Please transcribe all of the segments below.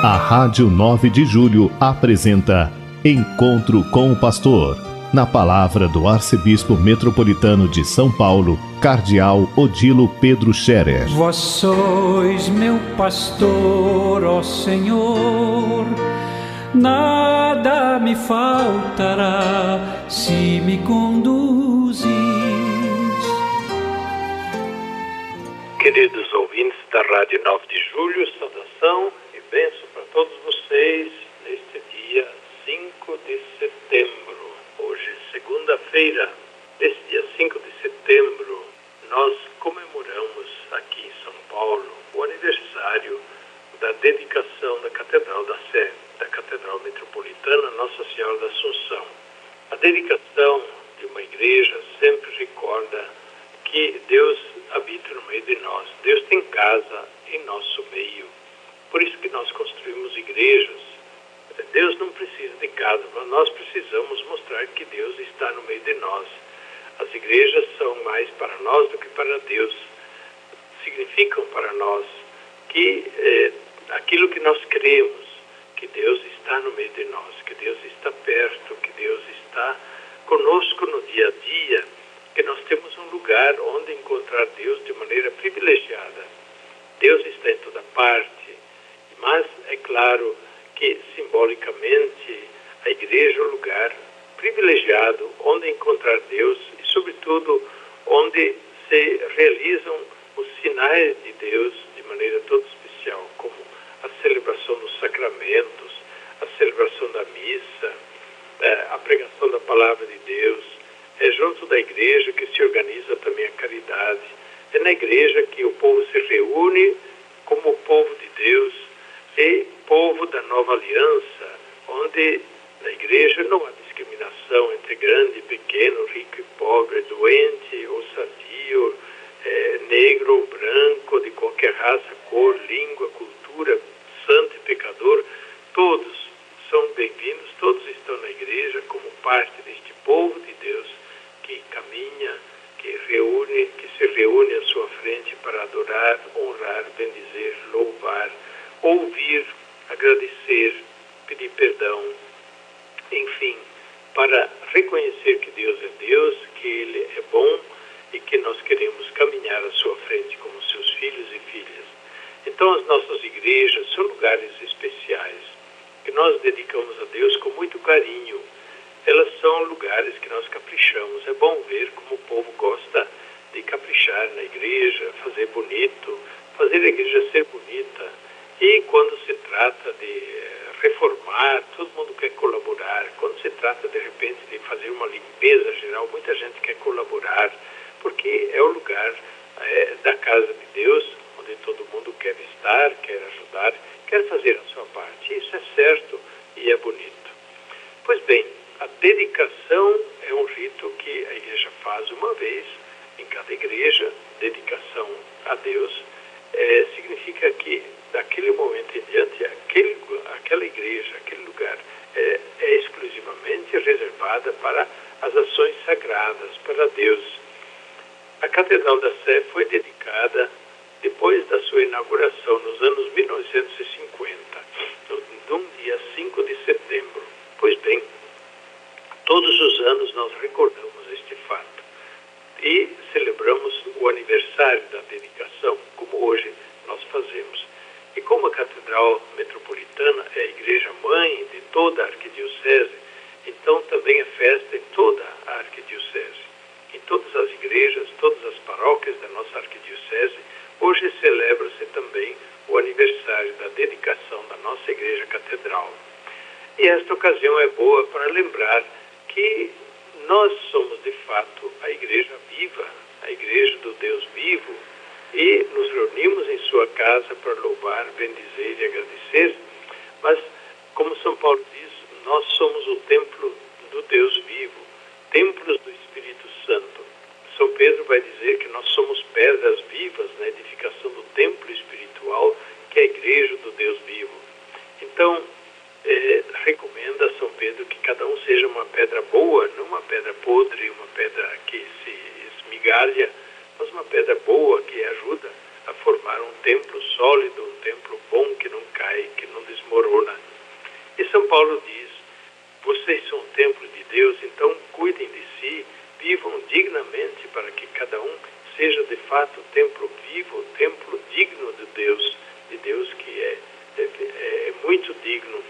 A Rádio 9 de Julho apresenta Encontro com o Pastor. Na palavra do Arcebispo Metropolitano de São Paulo, Cardeal Odilo Pedro Scherer. Vós sois meu pastor, ó Senhor, nada me faltará se me conduzis. Queridos ouvintes da Rádio 9 de Julho, saudação e bênção vocês neste dia 5 de setembro. Hoje, segunda-feira, neste dia 5 de setembro, nós comemoramos aqui em São Paulo o aniversário da dedicação da Catedral da Sé, da Catedral Metropolitana Nossa Senhora da Assunção. A dedicação de uma igreja sempre recorda que Deus habita no meio de nós. Deus tem casa em nosso meio. Por isso que nós construímos igrejas. Deus não precisa de casa, mas nós precisamos mostrar que Deus está no meio de nós. As igrejas são mais para nós do que para Deus. Significam para nós que eh, aquilo que nós cremos, que Deus está no meio de nós, que Deus está perto, que Deus está conosco no dia a dia, que nós temos um lugar onde encontrar Deus de maneira privilegiada. Deus está em toda parte, mas é claro que simbolicamente a igreja é um lugar privilegiado onde encontrar Deus e, sobretudo, onde se realizam os sinais de Deus de maneira toda especial, como a celebração dos sacramentos, a celebração da missa, eh, a pregação da palavra de Deus. É junto da igreja que se organiza também a caridade. É na igreja que o povo se reúne como o povo de Deus e nova aliança, onde na igreja não há discriminação entre grande e pequeno, rico e pobre, doente ou sadio, é, negro ou branco, de qualquer raça, cor, língua, cultura, santo e pecador, todos são bem-vindos, todos estão na igreja como parte deste povo de Deus que caminha, que reúne, que se reúne à sua frente para adorar, honrar, bendizer, louvar, ouvir, agradecer, pedir perdão, enfim, para reconhecer que Deus é Deus, que Ele é bom e que nós queremos caminhar à sua frente como seus filhos e filhas. Então, as nossas igrejas são lugares especiais que nós dedicamos a Deus com muito carinho. Elas são lugares que nós caprichamos. É bom ver como o povo gosta de caprichar na igreja, fazer bonito, fazer a igreja ser bonita. E quando se trata de reformar, todo mundo quer colaborar. Quando se trata, de repente, de fazer uma limpeza geral, muita gente quer colaborar, porque é o lugar é, da casa de Deus, onde todo mundo quer estar, quer ajudar, quer fazer a sua parte. Isso é certo e é bonito. Pois bem, a dedicação é um rito que a igreja faz uma vez em cada igreja, dedicação a Deus, é, significa que daquele momento em diante, aquele, aquela igreja, aquele lugar é, é exclusivamente reservada para as ações sagradas, para Deus. A Catedral da Sé foi dedicada depois da sua inauguração nos anos 1950, no, no dia 5 de setembro. Pois bem, todos os anos nós recordamos este fato e celebramos o aniversário da dedicação, como hoje nós fazemos. E como a Catedral Metropolitana é a igreja mãe de toda a arquidiocese, então também é festa em toda a arquidiocese. Em todas as igrejas, todas as paróquias da nossa arquidiocese, hoje celebra-se também o aniversário da dedicação da nossa igreja catedral. E esta ocasião é boa para lembrar que nós somos de fato a igreja viva, a igreja do Deus vivo, e nos reunimos em sua casa para louvar, bendizer e agradecer. Mas, como São Paulo diz, nós somos o templo do Deus vivo, templos do Espírito Santo. São Pedro vai dizer que nós somos pedras vivas na edificação do templo espiritual, que é a igreja do Deus vivo. Então, eh, recomenda a São Pedro que cada um seja uma pedra boa, não uma pedra podre, uma pedra que se esmigalha, mas uma pedra boa que ajuda a formar um templo sólido, um templo bom que não cai, que não desmorona. E São Paulo diz: vocês são o templo de Deus, então cuidem de si, vivam dignamente para que cada um seja de fato templo vivo, templo digno de Deus, de Deus que é, é, é muito digno.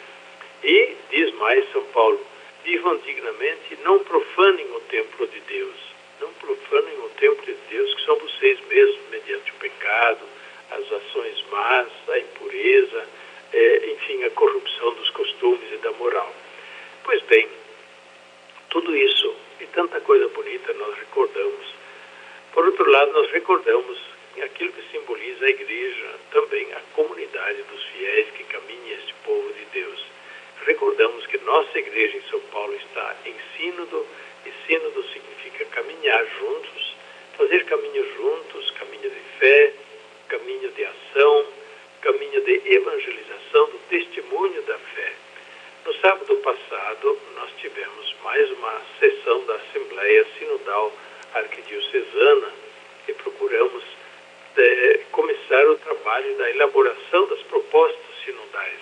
E diz mais São Paulo: vivam dignamente não profanem o templo de Deus. Não profanem o templo de Deus, que são vocês mesmos, mediante o pecado, as ações más, a impureza, é, enfim, a corrupção dos costumes e da moral. Pois bem, tudo isso e tanta coisa bonita nós recordamos. Por outro lado, nós recordamos aquilo que simboliza a igreja, também a comunidade dos fiéis que caminha este povo de Deus. Recordamos que nossa igreja em São Paulo está em sínodo, e sínodo significa caminhar juntos, fazer caminho juntos, caminho de fé, caminho de ação, caminho de evangelização, do testemunho da fé. No sábado passado, nós tivemos mais uma sessão da Assembleia Sinodal Arquidiocesana e procuramos é, começar o da elaboração das propostas sinodais.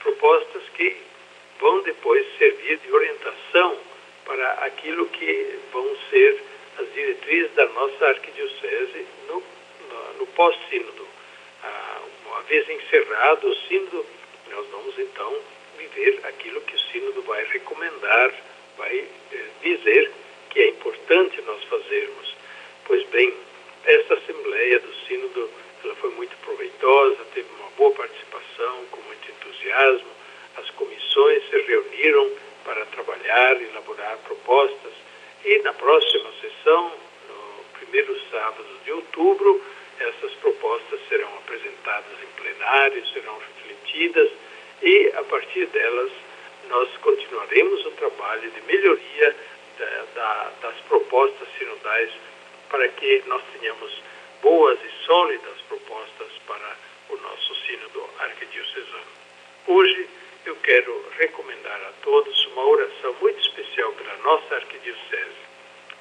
Propostas que vão depois servir de orientação para aquilo que vão ser as diretrizes da nossa arquidiocese no, no, no pós-sínodo. Ah, uma vez encerrado o sínodo, nós vamos então viver aquilo que o sínodo vai recomendar, vai eh, dizer que é importante nós fazermos. Pois bem, esta assembleia do sínodo foi muito proveitosa, teve uma boa participação, com muito entusiasmo. As comissões se reuniram para trabalhar, elaborar propostas e na próxima sessão, no primeiro sábado de outubro, essas propostas serão apresentadas em plenário, serão refletidas e, a partir delas, nós continuaremos o trabalho de melhoria da, da, das propostas sinodais para que nós tenhamos boas e sólidas propostas para o nosso sínodo arquidiocesano. Hoje eu quero recomendar a todos uma oração muito especial pela nossa arquidiocese,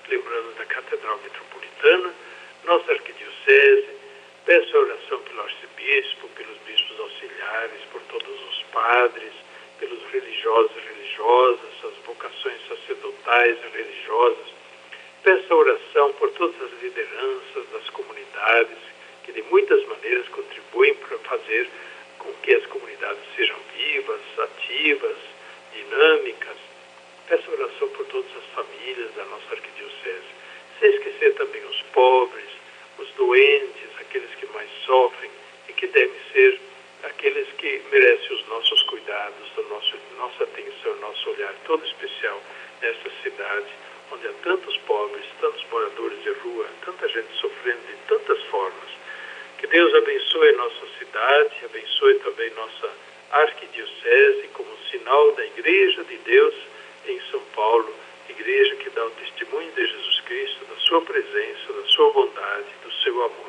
lembrando da Catedral Metropolitana, nossa arquidiocese, peço oração pelo arcebispo, pelos bispos auxiliares, por todos os padres, pelos religiosos e religiosas, as vocações sacerdotais e religiosas. Peço oração por todas as lideranças das comunidades, que de muitas maneiras contribuem para fazer com que as comunidades sejam vivas, ativas, dinâmicas. Peço oração por todas as famílias da nossa arquidiocese, sem esquecer também os pobres, os doentes, aqueles que mais sofrem e que devem ser merecem os nossos cuidados, a nossa atenção, nosso olhar todo especial nesta cidade, onde há tantos pobres, tantos moradores de rua, tanta gente sofrendo de tantas formas. Que Deus abençoe nossa cidade, abençoe também nossa arquidiocese como sinal da Igreja de Deus em São Paulo, igreja que dá o testemunho de Jesus Cristo, da sua presença, da sua bondade, do seu amor.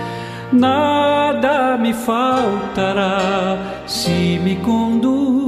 nada me faltará se me conduz